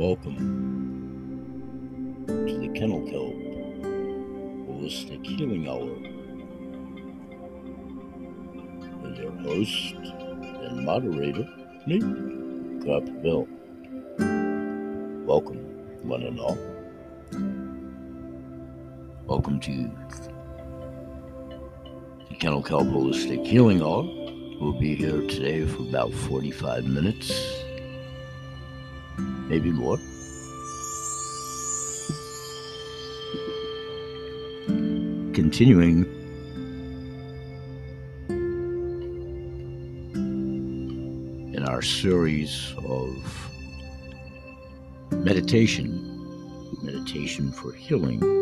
Welcome to the Kennel Kelp Holistic Healing Hour with your host and moderator, me, Copper Bill. Welcome, one and all. Welcome to the Kennel Kelp Holistic Healing Hour. We'll be here today for about 45 minutes, maybe more. Continuing in our series of meditation, meditation for healing.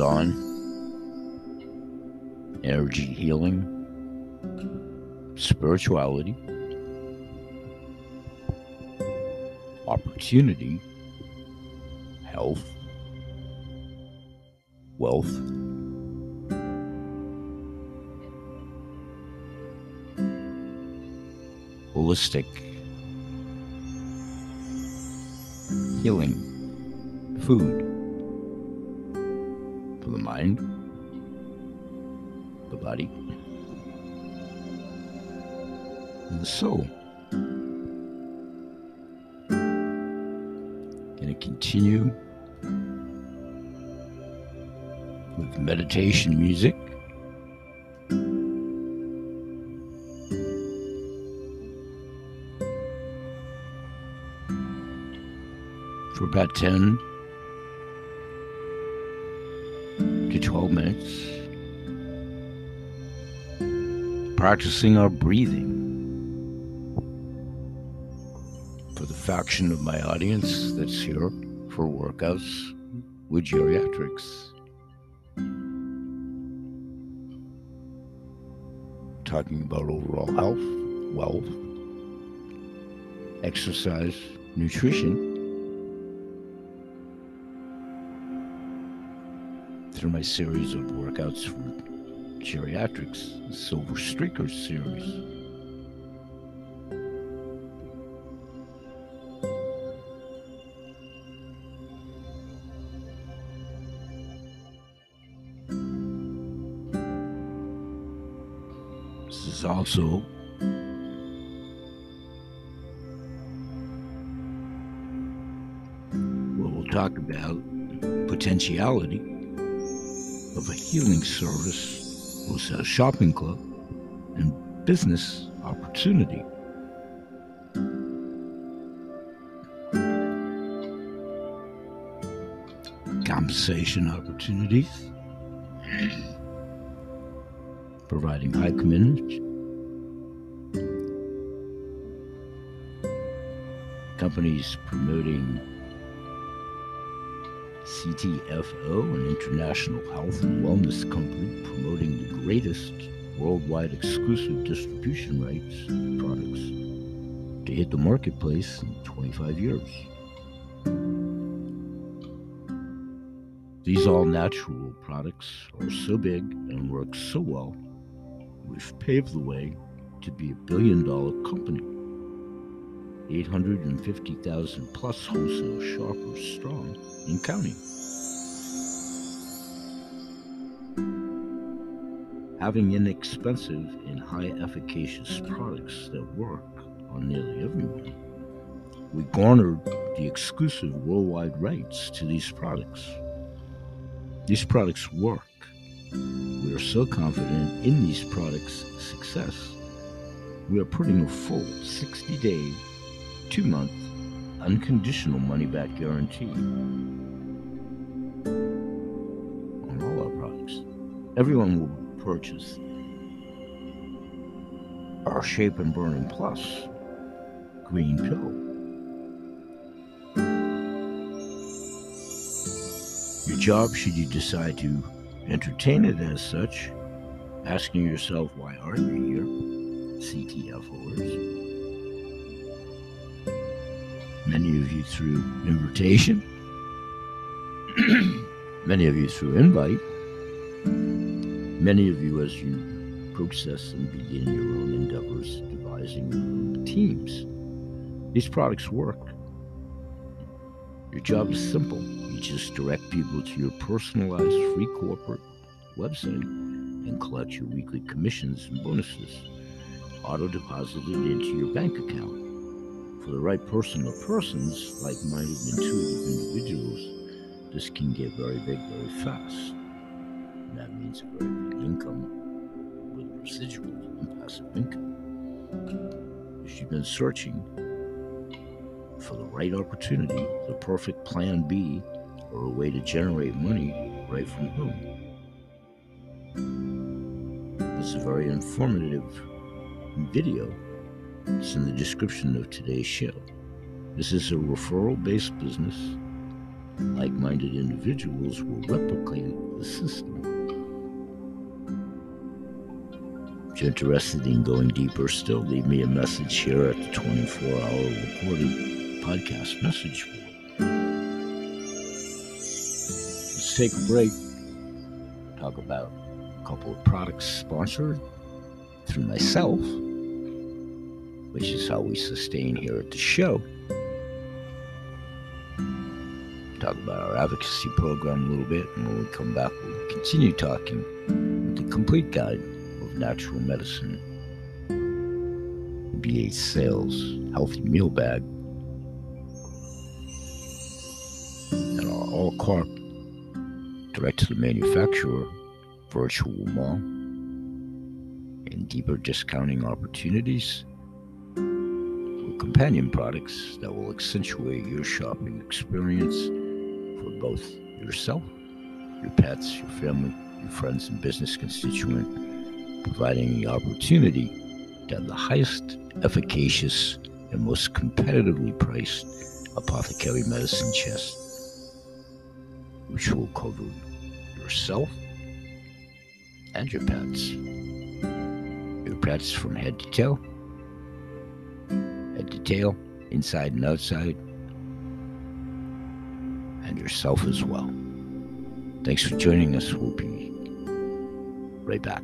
On, energy healing, spirituality, opportunity, health, wealth, holistic. Healing, food the mind, the body, and the soul. Going to continue with meditation music. For about 10 to 12 minutes, practicing our breathing. For the faction of my audience that's here for workouts with geriatrics. Talking about overall health, wealth, exercise, nutrition. Through my series of workouts for geriatrics, Silver Streakers series. This is also what we'll talk about potentiality of a healing service, wholesale shopping club, and business opportunity. Compensation opportunities, providing high commitment, companies promoting CTFO, an international health and wellness company promoting the greatest worldwide exclusive distribution rights products to hit the marketplace in 25 years. These all natural products are so big and work so well, we've paved the way to be a billion dollar company. 850,000 plus wholesale shoppers strong in counting. Having inexpensive and high efficacious products that work on nearly everyone, we garnered the exclusive worldwide rights to these products. These products work. We are so confident in these products' success, we are putting a full 60 day, two month, unconditional money back guarantee on all our products. Everyone will purchase our Shape and Burning Plus green pill. Your job, should you decide to entertain it as such, asking yourself, why are you here? CTFOers. Many of you through invitation, many of you through invite, many of you as you process and begin your own endeavors, devising your own teams. These products work. Your job is simple. You just direct people to your personalized free corporate website and collect your weekly commissions and bonuses auto deposited into your bank account. For the right person or persons, like minded intuitive individuals, this can get very big very fast. And that means a very big income with residual and passive income. If you've been searching for the right opportunity, the perfect plan B, or a way to generate money right from home. It's a very informative video. It's in the description of today's show. This is a referral based business. Like minded individuals will replicate the system. If you're interested in going deeper still, leave me a message here at the 24 hour recorded podcast message board. Let's take a break, talk about a couple of products sponsored through myself, which is how we sustain here at the show. Talk about our advocacy program a little bit, and when we come back, we'll continue talking with the complete guide of natural medicine, BH Sales Healthy Meal Bag, and our all carb direct to the manufacturer virtual mall and deeper discounting opportunities companion products that will accentuate your shopping experience for both yourself, your pets, your family, your friends, and business constituent, providing the opportunity to have the highest efficacious and most competitively priced apothecary medicine chest, which will cover yourself and your pets. Your pets from head to toe, head to tail, inside and outside, and yourself as well. Thanks for joining us. We'll be right back.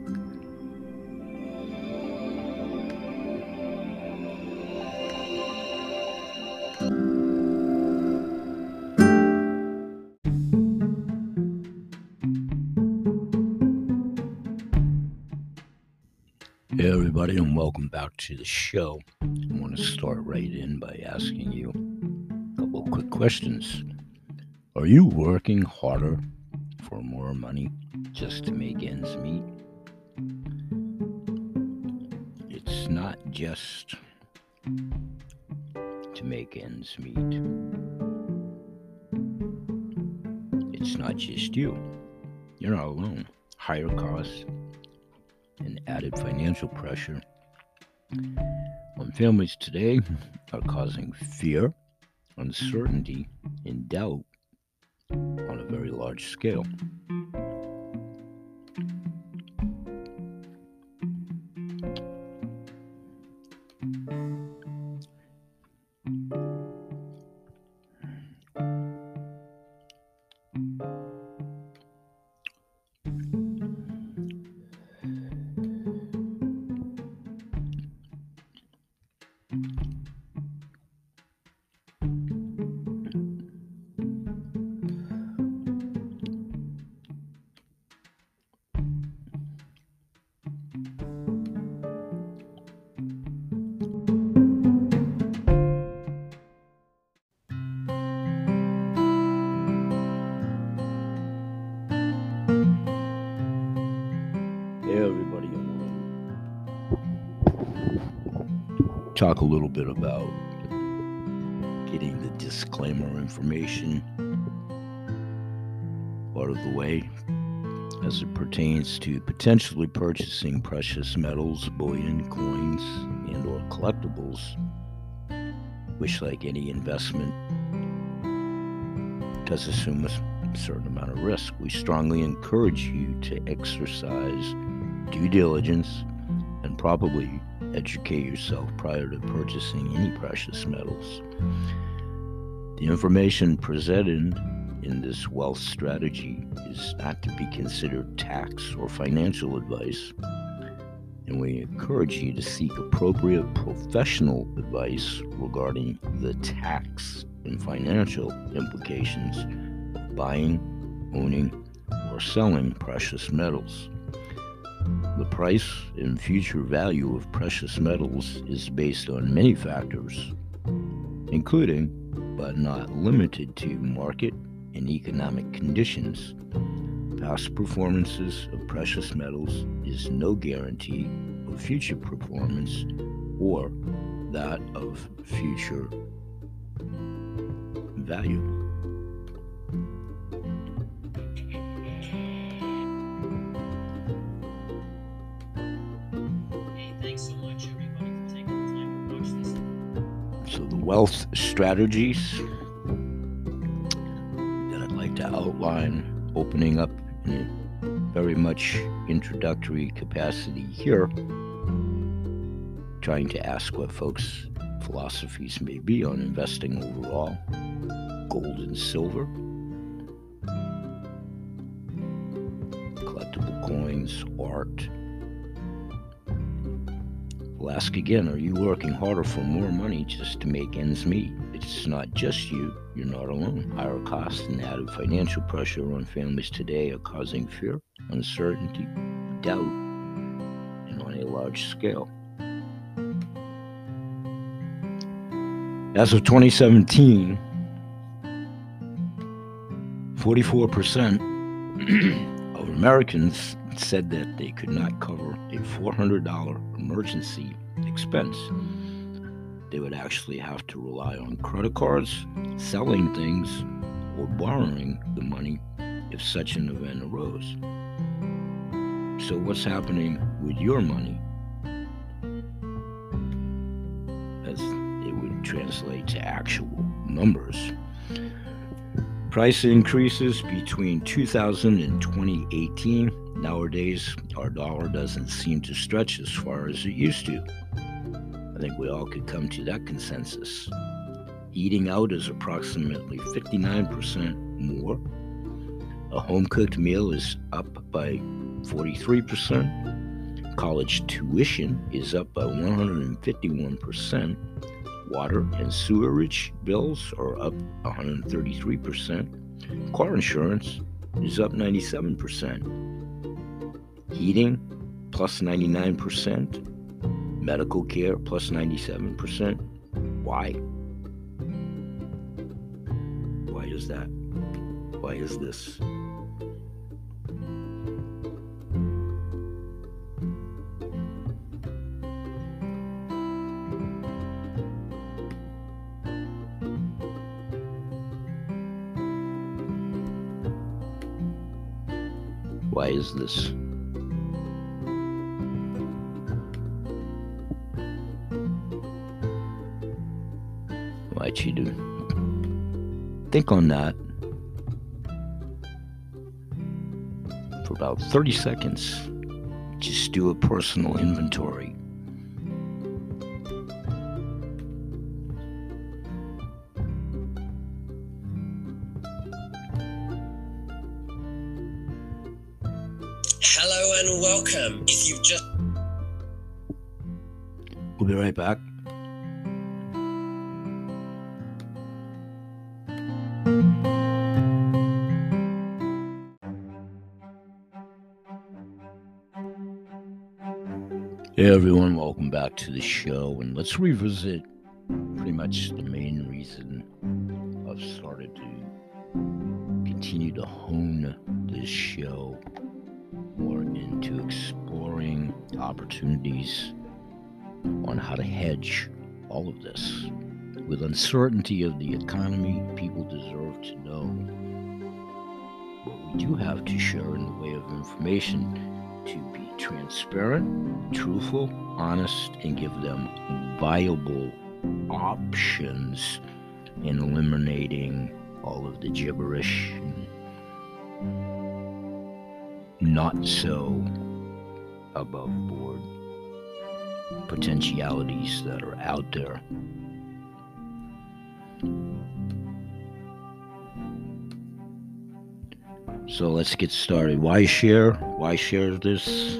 Welcome back to the show. I want to start right in by asking you a couple quick questions. Are you working harder for more money just to make ends meet? It's not just to make ends meet, it's not just you. You're not alone. Higher costs and added financial pressure on families today are causing fear, uncertainty, and doubt on a very large scale. Talk a little bit about getting the disclaimer information out of the way as it pertains to potentially purchasing precious metals, bullion, coins, and or collectibles, which like any investment does assume a certain amount of risk. We strongly encourage you to exercise due diligence and probably educate yourself prior to purchasing any precious metals. The information presented in this wealth strategy is not to be considered tax or financial advice, and we encourage you to seek appropriate professional advice regarding the tax and financial implications of buying, owning, or selling precious metals. The price and future value of precious metals is based on many factors, including, but not limited to, market and economic conditions. Past performances of precious metals is no guarantee of future performance or that of future value. Wealth strategies that I'd like to outline, opening up in a very much introductory capacity here, trying to ask what folks' philosophies may be on investing overall, gold and silver, collectible coins, art. We'll ask again Are you working harder for more money just to make ends meet? It's not just you, you're not alone. Higher costs and added financial pressure on families today are causing fear, uncertainty, doubt, and on a large scale. As of 2017, 44% of Americans said that they could not cover a $400 emergency expense. They would actually have to rely on credit cards, selling things, or borrowing the money if such an event arose. So, what's happening with your money? As it would translate to actual numbers. Price increases between 2000 and 2018 Nowadays, our dollar doesn't seem to stretch as far as it used to. I think we all could come to that consensus. Eating out is approximately 59% more. A home cooked meal is up by 43%. College tuition is up by 151%. Water and sewerage bills are up 133%. Car insurance is up 97% heating plus 99%, medical care plus 97%. Why? Why is that? Why is this? Is this? invite you to think on that for about 30 seconds. Just do a personal inventory. Right back. Hey everyone, welcome back to the show. And let's revisit pretty much the main reason I've started to continue to hone this show more into exploring opportunities on how to hedge all of this. With uncertainty of the economy, people deserve to know what we do have to share in the way of information to be transparent, truthful, honest, and give them viable options in eliminating all of the gibberish not so above board potentialities that are out there. So let's get started. Why share? Why share this?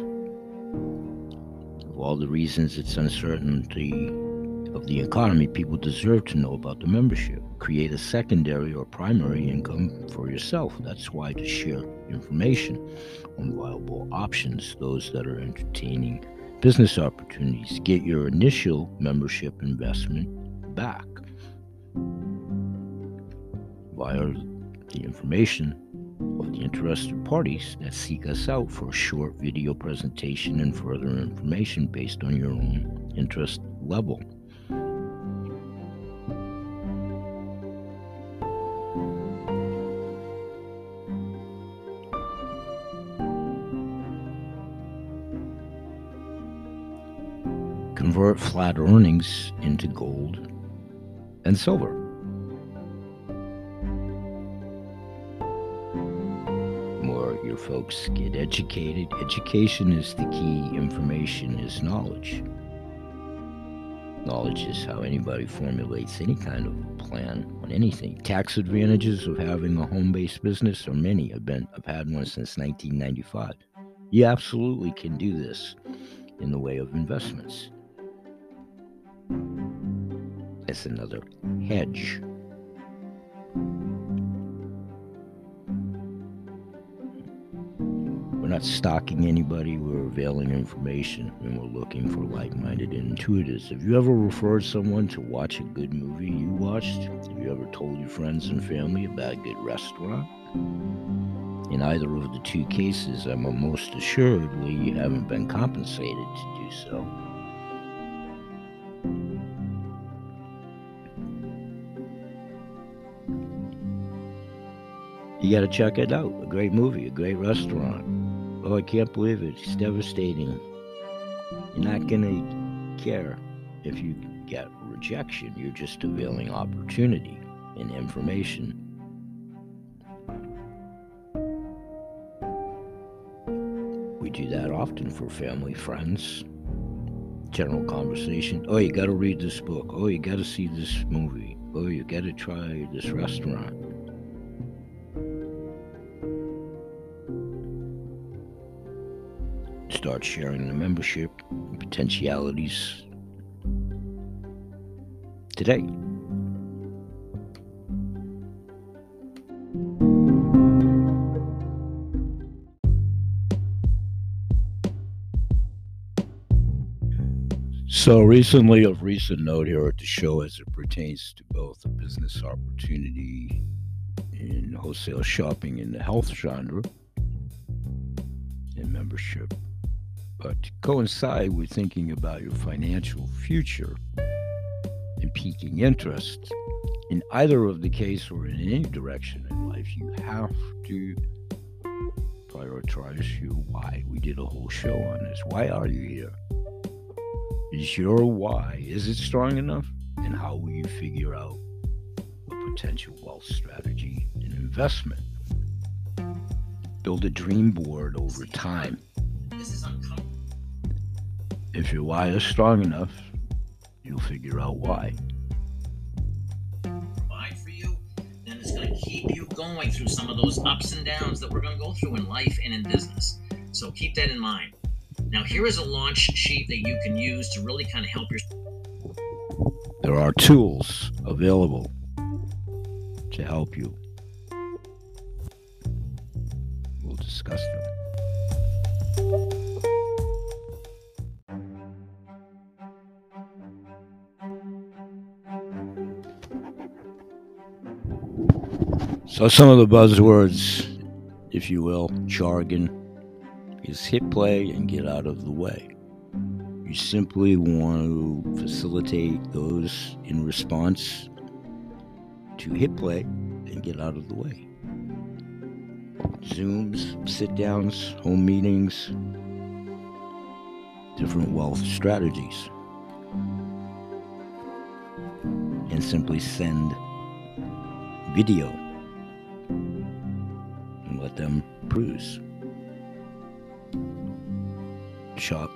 Of all the reasons, it's uncertainty of the economy. People deserve to know about the membership. Create a secondary or primary income for yourself. That's why to share information on viable options, those that are entertaining business opportunities. Get your initial membership investment back via the information of the interested parties that seek us out for a short video presentation and further information based on your own interest level. Flat earnings into gold and silver. More your folks get educated. Education is the key, information is knowledge. Knowledge is how anybody formulates any kind of plan on anything. Tax advantages of having a home based business are many. I've, been, I've had one since 1995. You absolutely can do this in the way of investments. It's another hedge. We're not stalking anybody. We're availing information and we're looking for like minded intuitives. Have you ever referred someone to watch a good movie you watched? Have you ever told your friends and family about a good restaurant? In either of the two cases, I'm most assuredly you haven't been compensated to do so. You got to check it out. A great movie, a great restaurant. Oh, I can't believe it. It's devastating. You're not going to care if you get rejection. You're just availing opportunity and information. We do that often for family, friends, general conversation. Oh, you got to read this book. Oh, you got to see this movie. Oh, you got to try this restaurant. Start sharing the membership potentialities today. So, recently, of recent note here at the show, as it pertains to both a business opportunity in wholesale shopping in the health genre and membership but to coincide with thinking about your financial future and piquing interest in either of the case or in any direction in life, you have to prioritize your why. We did a whole show on this. Why are you here? Is your why, is it strong enough? And how will you figure out a potential wealth strategy and investment? Build a dream board over time. This is uncomfortable if your why is strong enough, you'll figure out why. Provide for you, then it's going to keep you going through some of those ups and downs that we're going to go through in life and in business. So keep that in mind. Now, here is a launch sheet that you can use to really kind of help your. There are tools available to help you. So, some of the buzzwords, if you will, jargon, is hit play and get out of the way. You simply want to facilitate those in response to hit play and get out of the way. Zooms, sit downs, home meetings, different wealth strategies. And simply send video let them bruise. Shop,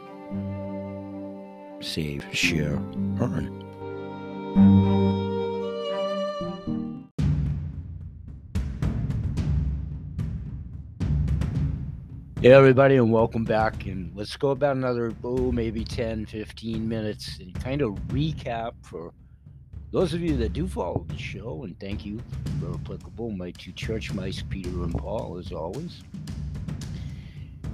save, share, earn. Hey, everybody, and welcome back. And let's go about another, oh, maybe 10, 15 minutes and kind of recap for those of you that do follow the show. And thank you, applicable, my two church mice, Peter and Paul, as always.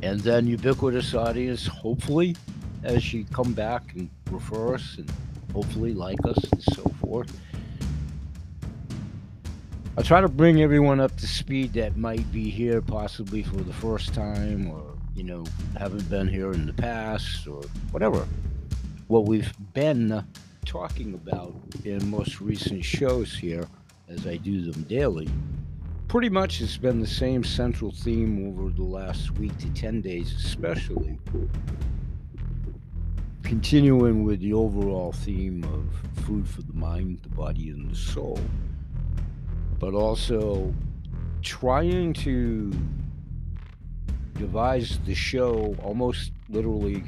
And then ubiquitous audience, hopefully, as you come back and refer us and hopefully like us and so forth. I'll try to bring everyone up to speed that might be here possibly for the first time or, you know, haven't been here in the past or whatever. What we've been talking about in most recent shows here, as I do them daily, pretty much has been the same central theme over the last week to 10 days, especially. Continuing with the overall theme of food for the mind, the body, and the soul but also trying to devise the show almost literally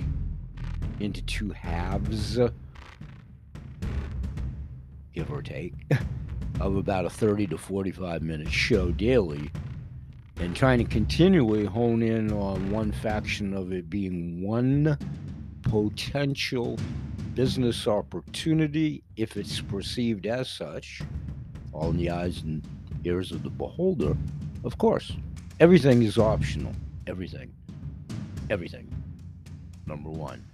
into two halves, give or take, of about a 30 to 45 minute show daily, and trying to continually hone in on one faction of it being one potential business opportunity if it's perceived as such all in the eyes and ears of the beholder, of course. Everything is optional. Everything. Everything. Number one.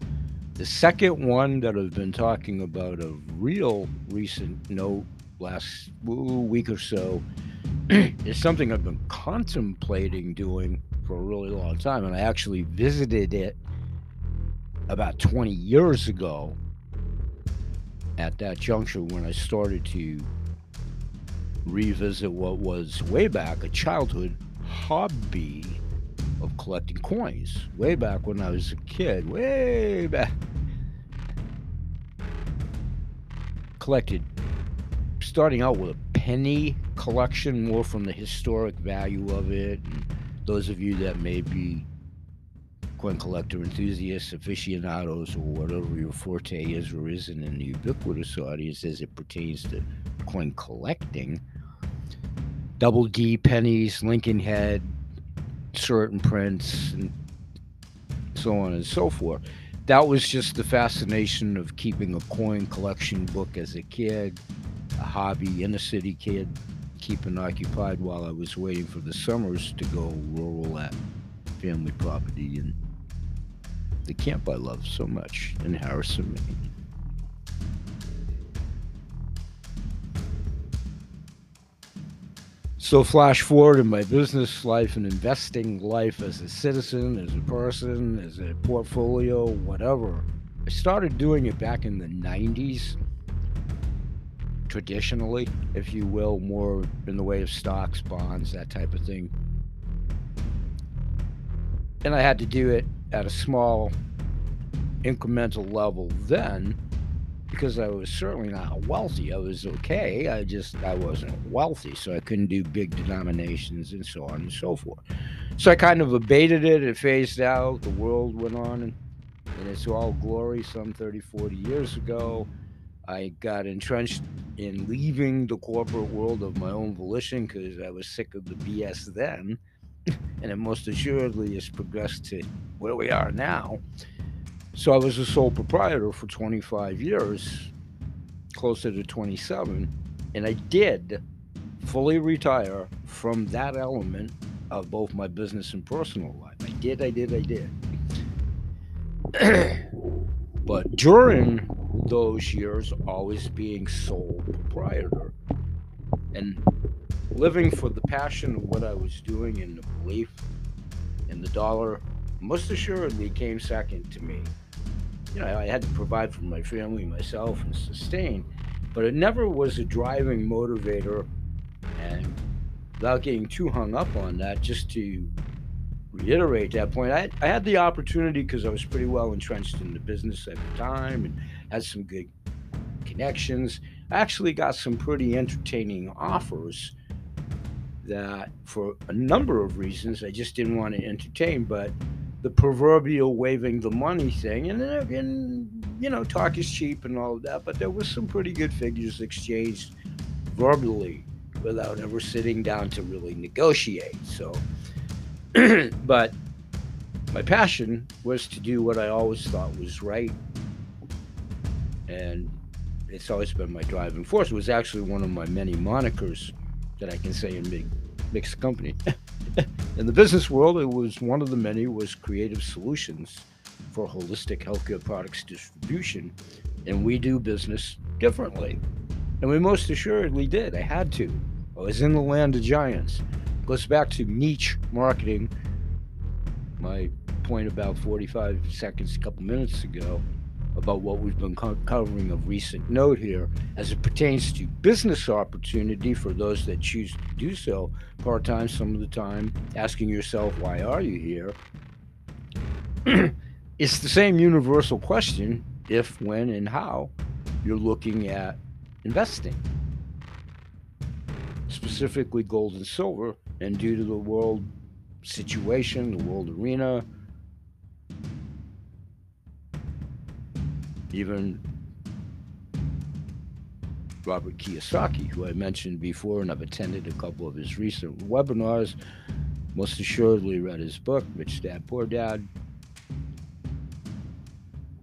The second one that I've been talking about of real recent note last week or so is something I've been contemplating doing for a really long time. And I actually visited it about 20 years ago at that juncture when I started to revisit what was way back a childhood hobby of collecting coins. Way back when I was a kid, way back. Collected, starting out with a penny collection, more from the historic value of it. And those of you that may be coin collector enthusiasts, aficionados, or whatever your forte is or isn't in the ubiquitous audience as it pertains to coin collecting, double D pennies, Lincoln head, certain prints, and so on and so forth. That was just the fascination of keeping a coin collection book as a kid, a hobby, inner city kid, keeping occupied while I was waiting for the summers to go rural at family property and the camp I love so much in Harrison, Maine. So, flash forward in my business life and investing life as a citizen, as a person, as a portfolio, whatever. I started doing it back in the 90s, traditionally, if you will, more in the way of stocks, bonds, that type of thing. And I had to do it at a small, incremental level then because I was certainly not wealthy. I was okay. I just I wasn't wealthy, so I couldn't do big denominations and so on and so forth. So I kind of abated it. It phased out. The world went on and in its all glory some 30, 40 years ago. I got entrenched in leaving the corporate world of my own volition because I was sick of the BS then. and it most assuredly has progressed to where we are now. So I was a sole proprietor for 25 years, closer to 27, and I did fully retire from that element of both my business and personal life. I did, I did, I did. but during those years, always being sole proprietor and living for the passion of what I was doing and the belief in the dollar most assuredly came second to me you know, I had to provide for my family, myself, and sustain, but it never was a driving motivator. And without getting too hung up on that, just to reiterate that point, I, I had the opportunity because I was pretty well entrenched in the business at the time and had some good connections. I actually got some pretty entertaining offers that, for a number of reasons, I just didn't want to entertain, but the proverbial waving the money thing. And then again, you know, talk is cheap and all of that, but there was some pretty good figures exchanged verbally without ever sitting down to really negotiate. So, but my passion was to do what I always thought was right. And it's always been my driving force. It was actually one of my many monikers that I can say in big mixed company. in the business world, it was one of the many was creative solutions for holistic healthcare products distribution. And we do business differently. And we most assuredly did. I had to. I was in the land of giants. Goes back to niche marketing. My point about 45 seconds, a couple minutes ago, about what we've been co- covering of recent note here as it pertains to business opportunity for those that choose to do so part time, some of the time, asking yourself, why are you here? it's the same universal question if, when, and how you're looking at investing, specifically gold and silver, and due to the world situation, the world arena, even Robert Kiyosaki, who I mentioned before, and I've attended a couple of his recent webinars. Most assuredly read his book, Rich Dad Poor Dad.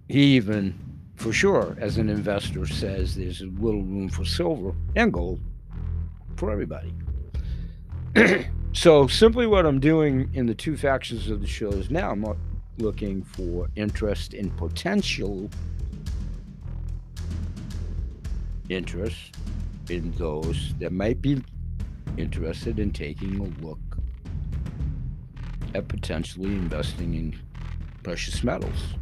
He even, for sure, as an investor, says there's a little room for silver and gold for everybody. so, simply what I'm doing in the two factions of the shows now, I'm looking for interest in potential interest in those that might be interested in taking a look at potentially investing in precious metals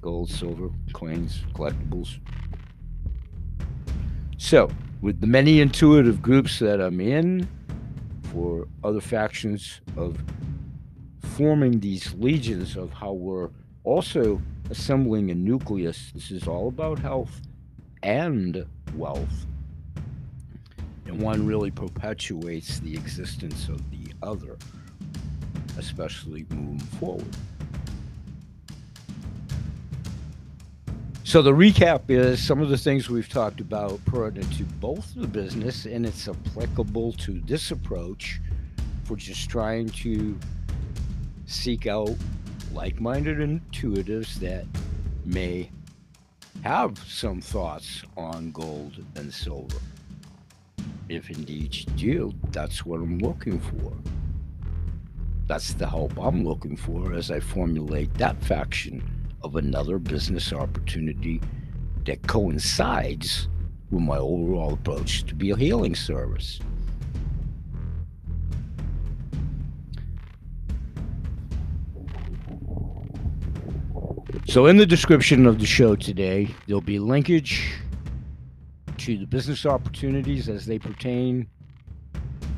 gold, silver, coins, collectibles. So, with the many intuitive groups that I'm in for other factions of forming these legions of how we're also assembling a nucleus, this is all about health and wealth. And one mm-hmm. really perpetuates the existence of the other, especially moving forward. So the recap is some of the things we've talked about pertinent to both the business and it's applicable to this approach for just trying to seek out like-minded intuitives that may have some thoughts on gold and silver. If indeed you do, that's what I'm looking for. That's the help I'm looking for as I formulate that faction of another business opportunity that coincides with my overall approach to be a healing service. So, in the description of the show today, there'll be linkage to the business opportunities as they pertain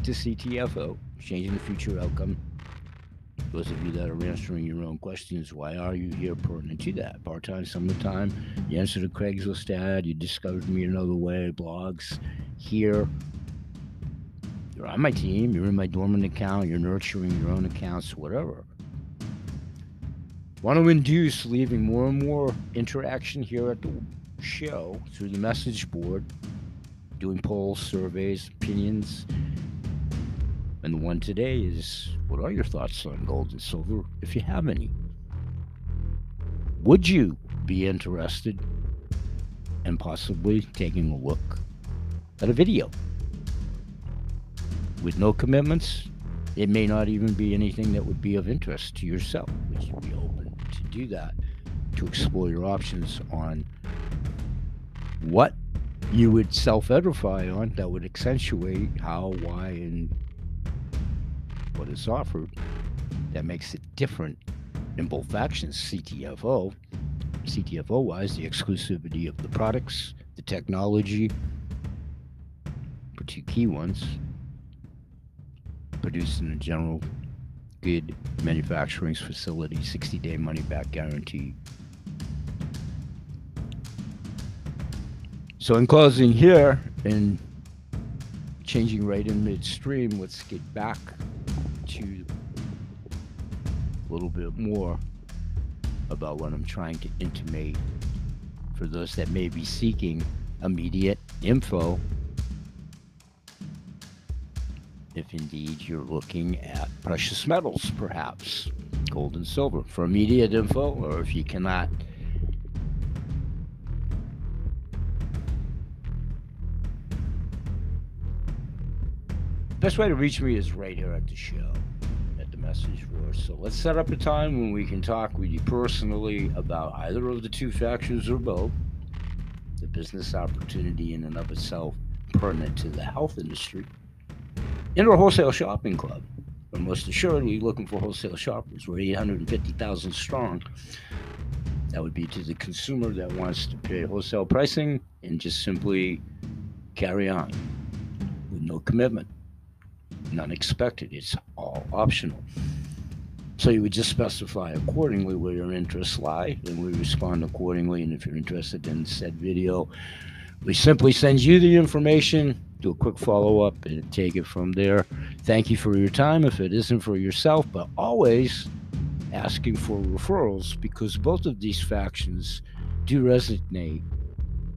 to CTFO, changing the future outcome. Those of you that are answering your own questions, why are you here pertinent to that? Part time, some of the time, you answered a Craigslist ad, you discovered me another way, blogs, here. You're on my team, you're in my dormant account, you're nurturing your own accounts, whatever want to induce leaving more and more interaction here at the show through the message board, doing polls, surveys, opinions. And the one today is what are your thoughts on gold and silver, if you have any? Would you be interested in possibly taking a look at a video? With no commitments, it may not even be anything that would be of interest to yourself, which would be open do that to explore your options on what you would self edify on that would accentuate how, why, and what is offered that makes it different in both factions CTFO. CTFO wise, the exclusivity of the products, the technology, for two key ones, produced in a general good manufacturing facility, 60 day money back guarantee. So, in closing here and changing right in midstream, let's get back to a little bit more about what I'm trying to intimate for those that may be seeking immediate info if indeed you're looking at precious metals, perhaps. gold and silver. For immediate info, or if you cannot best way to reach me is right here at the show at the message board so let's set up a time when we can talk with you personally about either of the two factions or both the business opportunity in and of itself pertinent to the health industry in our wholesale shopping club but most assuredly looking for wholesale shoppers we're 850000 strong that would be to the consumer that wants to pay wholesale pricing and just simply carry on with no commitment none expected. It's all optional. So you would just specify accordingly where your interests lie, and we respond accordingly. And if you're interested in said video, we simply send you the information, do a quick follow up, and take it from there. Thank you for your time if it isn't for yourself, but always asking for referrals because both of these factions do resonate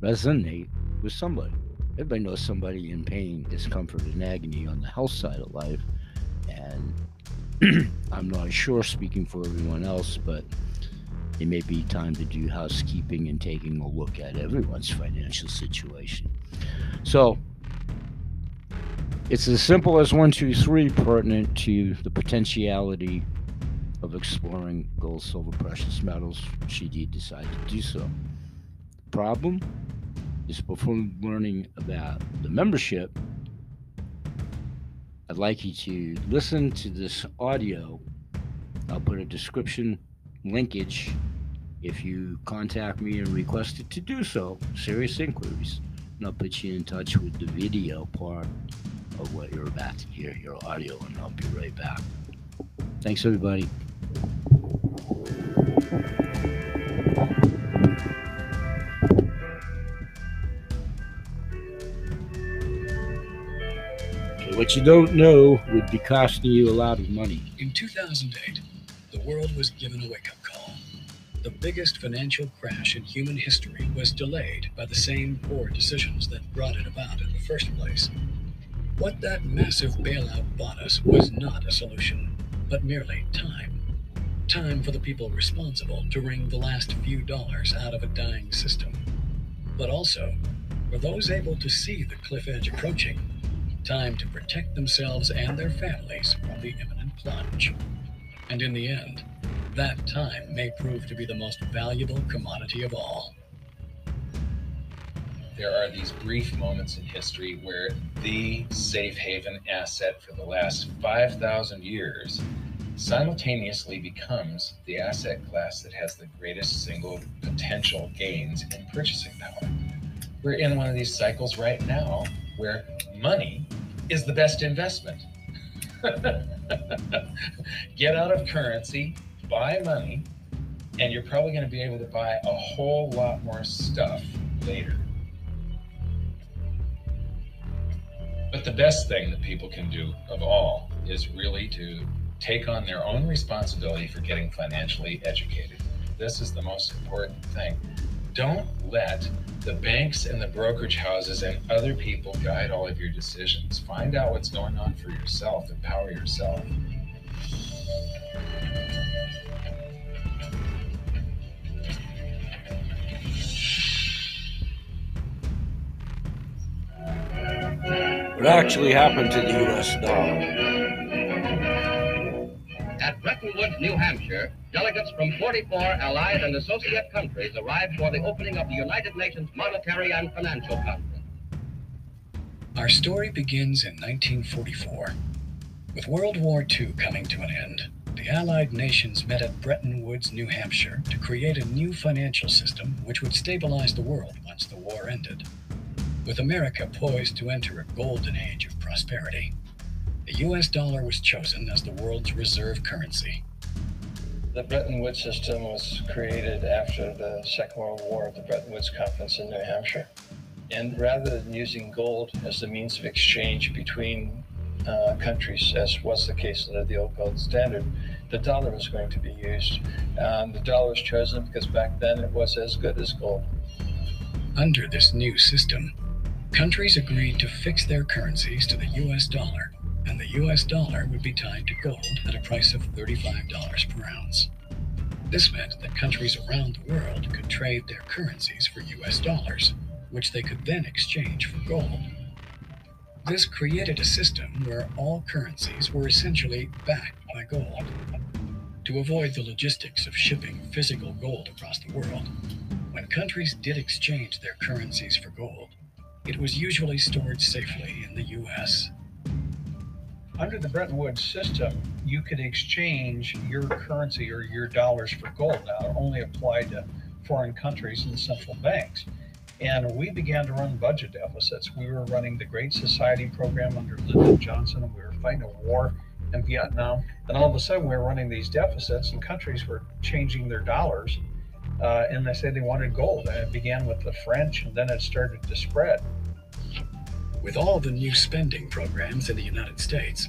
resonate with somebody everybody knows somebody in pain, discomfort, and agony on the health side of life. And I'm not sure speaking for everyone else, but it may be time to do housekeeping and taking a look at everyone's financial situation. So it's as simple as one, two, three, pertinent to the potentiality of exploring gold, silver, precious metals, should you decide to do so. The problem? is before learning about the membership, I'd like you to listen to this audio. I'll put a description linkage if you contact me and request it to do so. Serious inquiries. And I'll put you in touch with the video part of what you're about to hear, your audio, and I'll be right back. Thanks, everybody. what you don't know would be costing you a lot of money. In 2008, the world was given a wake up call. The biggest financial crash in human history was delayed by the same poor decisions that brought it about in the first place. What that massive bailout bought us was not a solution, but merely time. Time for the people responsible to wring the last few dollars out of a dying system. But also, for those able to see the cliff edge approaching time to protect themselves and their families from the imminent plunge. And in the end, that time may prove to be the most valuable commodity of all. There are these brief moments in history where the safe haven asset for the last 5,000 years simultaneously becomes the asset class that has the greatest single potential gains in purchasing power. We're in one of these cycles right now where money is the best investment. Get out of currency, buy money, and you're probably going to be able to buy a whole lot more stuff later. But the best thing that people can do of all is really to take on their own responsibility for getting financially educated. This is the most important thing. Don't let the banks and the brokerage houses and other people guide all of your decisions. Find out what's going on for yourself, empower yourself. What actually happened to the US dollar? At Bretton Woods, New Hampshire, delegates from 44 allied and associate countries arrived for the opening of the United Nations Monetary and Financial Conference. Our story begins in 1944. With World War II coming to an end, the Allied nations met at Bretton Woods, New Hampshire to create a new financial system which would stabilize the world once the war ended. With America poised to enter a golden age of prosperity, the US dollar was chosen as the world's reserve currency. The Bretton Woods system was created after the Second World War, at the Bretton Woods Conference in New Hampshire. And rather than using gold as the means of exchange between uh, countries, as was the case under the old gold standard, the dollar was going to be used. Um, the dollar was chosen because back then it was as good as gold. Under this new system, countries agreed to fix their currencies to the US dollar and the US dollar would be tied to gold at a price of $35 per ounce. This meant that countries around the world could trade their currencies for US dollars, which they could then exchange for gold. This created a system where all currencies were essentially backed by gold. To avoid the logistics of shipping physical gold across the world, when countries did exchange their currencies for gold, it was usually stored safely in the US. Under the Bretton Woods system, you could exchange your currency or your dollars for gold. Now, it only applied to foreign countries and central banks. And we began to run budget deficits. We were running the Great Society program under Lyndon Johnson, and we were fighting a war in Vietnam. And all of a sudden, we were running these deficits, and countries were changing their dollars. Uh, and they said they wanted gold. And it began with the French, and then it started to spread. With all the new spending programs in the United States,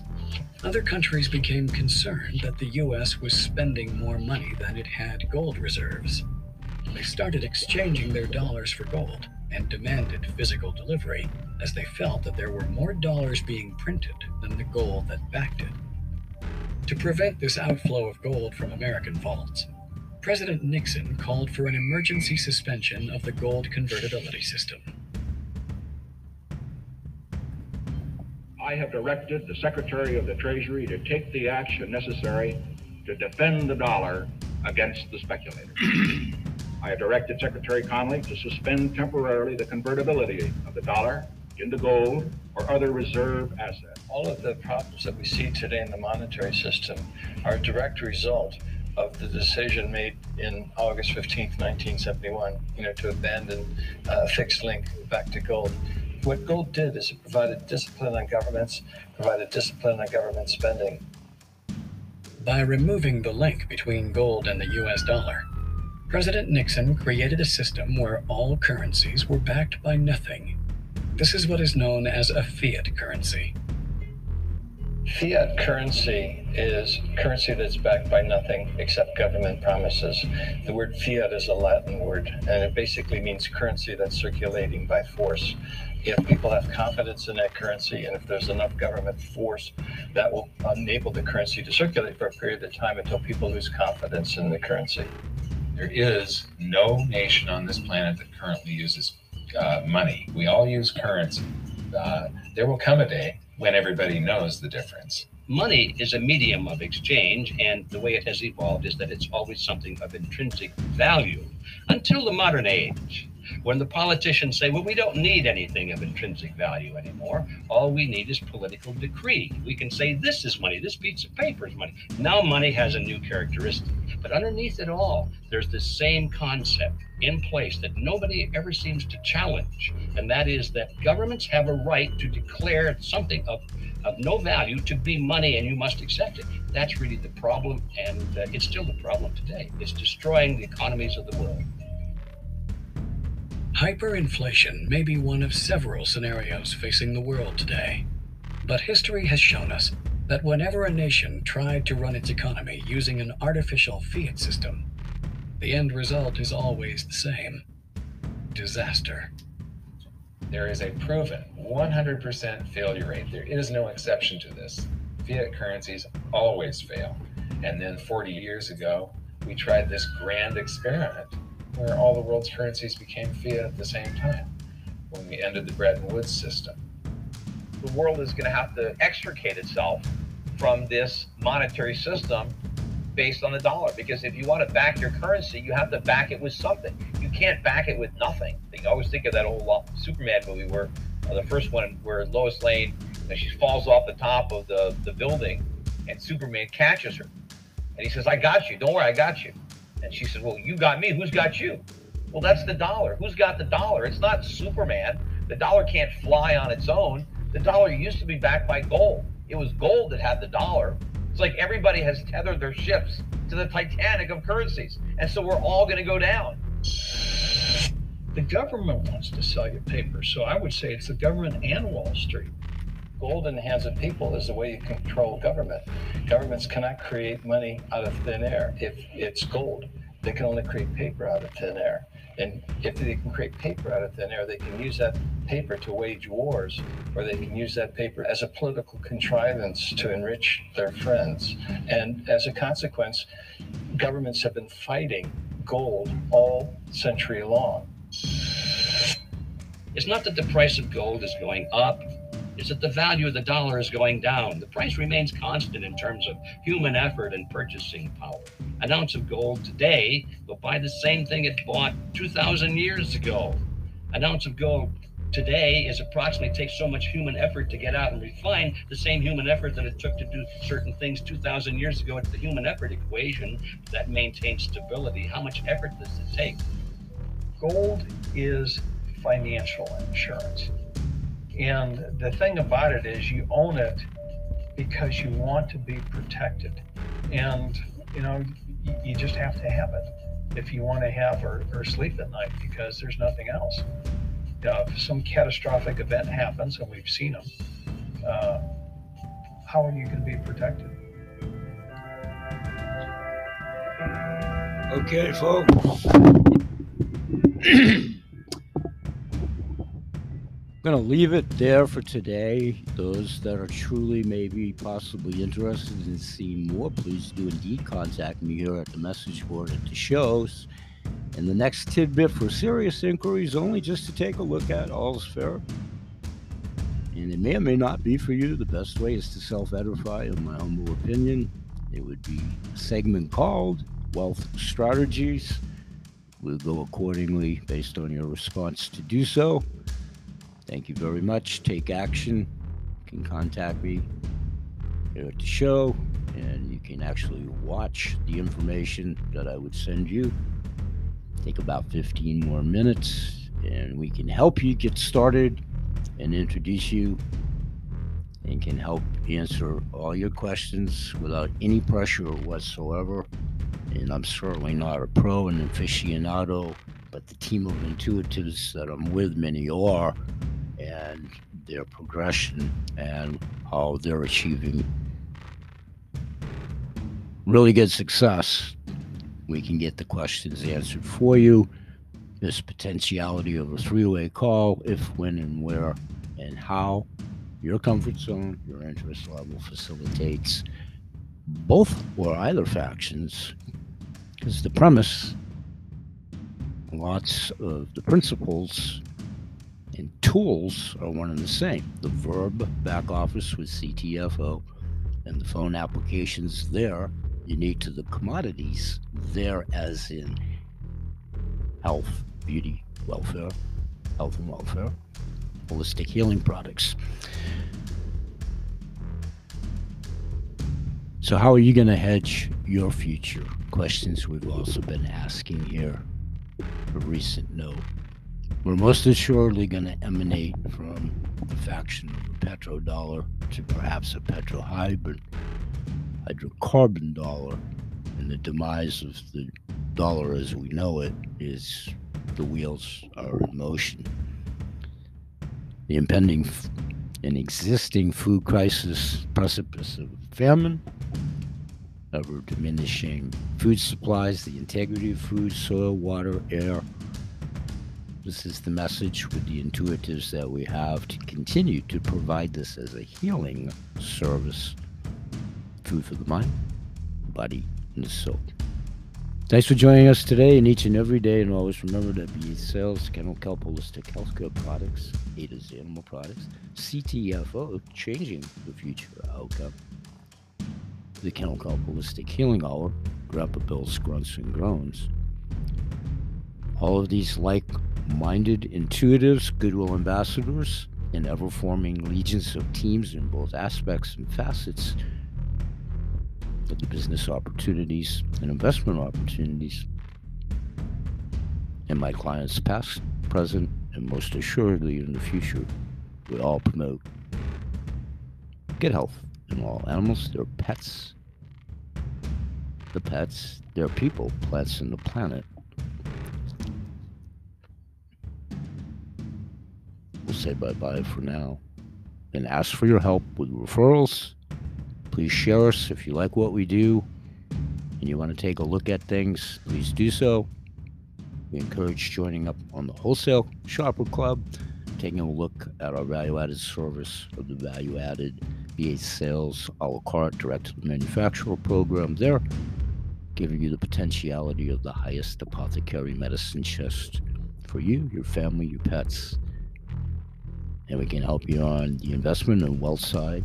other countries became concerned that the US was spending more money than it had gold reserves. They started exchanging their dollars for gold and demanded physical delivery as they felt that there were more dollars being printed than the gold that backed it. To prevent this outflow of gold from American vaults, President Nixon called for an emergency suspension of the gold convertibility system. I have directed the Secretary of the Treasury to take the action necessary to defend the dollar against the speculators. I have directed Secretary Connally to suspend temporarily the convertibility of the dollar into gold or other reserve assets. All of the problems that we see today in the monetary system are a direct result of the decision made in August 15th, 1971, you know, to abandon uh, fixed link back to gold. What gold did is it provided discipline on governments, provided discipline on government spending. By removing the link between gold and the US dollar, President Nixon created a system where all currencies were backed by nothing. This is what is known as a fiat currency. Fiat currency is currency that's backed by nothing except government promises. The word fiat is a Latin word, and it basically means currency that's circulating by force. If people have confidence in that currency, and if there's enough government force, that will enable the currency to circulate for a period of time until people lose confidence in the currency. There is no nation on this planet that currently uses uh, money. We all use currency. Uh, there will come a day when everybody knows the difference. Money is a medium of exchange, and the way it has evolved is that it's always something of intrinsic value until the modern age. When the politicians say, well, we don't need anything of intrinsic value anymore. All we need is political decree. We can say, this is money, this piece of paper is money. Now money has a new characteristic. But underneath it all, there's this same concept in place that nobody ever seems to challenge. And that is that governments have a right to declare something of, of no value to be money and you must accept it. That's really the problem. And uh, it's still the problem today. It's destroying the economies of the world. Hyperinflation may be one of several scenarios facing the world today. But history has shown us that whenever a nation tried to run its economy using an artificial fiat system, the end result is always the same disaster. There is a proven 100% failure rate. There is no exception to this. Fiat currencies always fail. And then 40 years ago, we tried this grand experiment where all the world's currencies became fiat at the same time when we ended the Bretton Woods system. The world is going to have to extricate itself from this monetary system based on the dollar because if you want to back your currency, you have to back it with something. You can't back it with nothing. You always think of that old Superman movie where uh, the first one where Lois Lane you know, she falls off the top of the, the building and Superman catches her. And he says, I got you. Don't worry, I got you. And she said, Well, you got me. Who's got you? Well, that's the dollar. Who's got the dollar? It's not Superman. The dollar can't fly on its own. The dollar used to be backed by gold. It was gold that had the dollar. It's like everybody has tethered their ships to the Titanic of currencies. And so we're all going to go down. The government wants to sell you paper. So I would say it's the government and Wall Street. Gold in the hands of people is the way you control government. Governments cannot create money out of thin air if it's gold. They can only create paper out of thin air. And if they can create paper out of thin air, they can use that paper to wage wars, or they can use that paper as a political contrivance to enrich their friends. And as a consequence, governments have been fighting gold all century long. It's not that the price of gold is going up, it's that the value of the dollar is going down. The price remains constant in terms of human effort and purchasing power. An ounce of gold today will buy the same thing it bought 2,000 years ago. An ounce of gold today is approximately takes so much human effort to get out and refine the same human effort that it took to do certain things 2,000 years ago. It's the human effort equation that maintains stability. How much effort does it take? Gold is financial insurance. And the thing about it is you own it because you want to be protected. And, you know, you, just have to have it if you want to have or, or sleep at night because there's nothing else. Know, if some catastrophic event happens, and we've seen them, uh, how are you going to be protected? Okay, folks. I'm going to leave it there for today. Those that are truly, maybe, possibly interested in seeing more, please do indeed contact me here at the message board at the shows. And the next tidbit for serious inquiries, only just to take a look at all's fair. And it may or may not be for you. The best way is to self edify, in my humble opinion. It would be a segment called Wealth Strategies. We'll go accordingly based on your response to do so. Thank you very much. Take action. You can contact me here at the show, and you can actually watch the information that I would send you. Take about 15 more minutes, and we can help you get started and introduce you and can help answer all your questions without any pressure whatsoever. And I'm certainly not a pro and aficionado, but the team of intuitives that I'm with, many are, and their progression and how they're achieving really good success. We can get the questions answered for you. This potentiality of a three way call if, when, and where, and how your comfort zone, your interest level facilitates both or either factions. Because the premise, lots of the principles and tools are one and the same. The verb back office with CTFO and the phone applications there unique to the commodities there as in health, beauty, welfare, health and welfare, holistic healing products. So, how are you going to hedge your future? Questions we've also been asking here. A recent note. We're most assuredly going to emanate from the faction of a petrodollar to perhaps a petrohybrid hydrocarbon dollar, and the demise of the dollar as we know it is the wheels are in motion. The impending and existing food crisis, precipice of famine, ever diminishing food supplies, the integrity of food, soil, water, air. This is the message with the intuitives that we have to continue to provide this as a healing service food for the mind, body, and soul. Thanks for joining us today and each and every day. And always remember that VA Sales, Kennel Kelp Holistic Healthcare Products, Ada's Animal Products, CTFO, changing the future outcome. The Kennel Kelp Holistic Healing Hour, Grandpa Bill's Grunts and Groans. All of these like minded intuitives, goodwill ambassadors, and ever forming legions of teams in both aspects and facets of the business opportunities and investment opportunities in my clients past, present, and most assuredly in the future. We all promote good health in all animals, their pets, the pets, their people, plants, and the planet. Say bye bye for now and ask for your help with referrals Please share us if you like what we do and you want to take a look at things. Please do so. We encourage joining up on the Wholesale Shopper Club, taking a look at our value added service of the value added VA sales a la carte direct to the manufacturer program there, giving you the potentiality of the highest apothecary medicine chest for you, your family, your pets. And we can help you on the investment and wealth side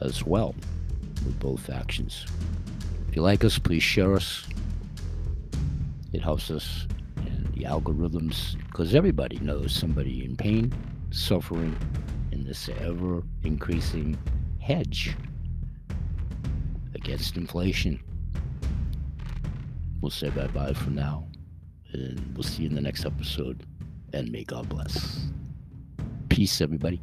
as well with both actions. If you like us, please share us. It helps us and the algorithms because everybody knows somebody in pain, suffering, in this ever increasing hedge against inflation. We'll say bye bye for now, and we'll see you in the next episode. And may God bless. Peace, everybody.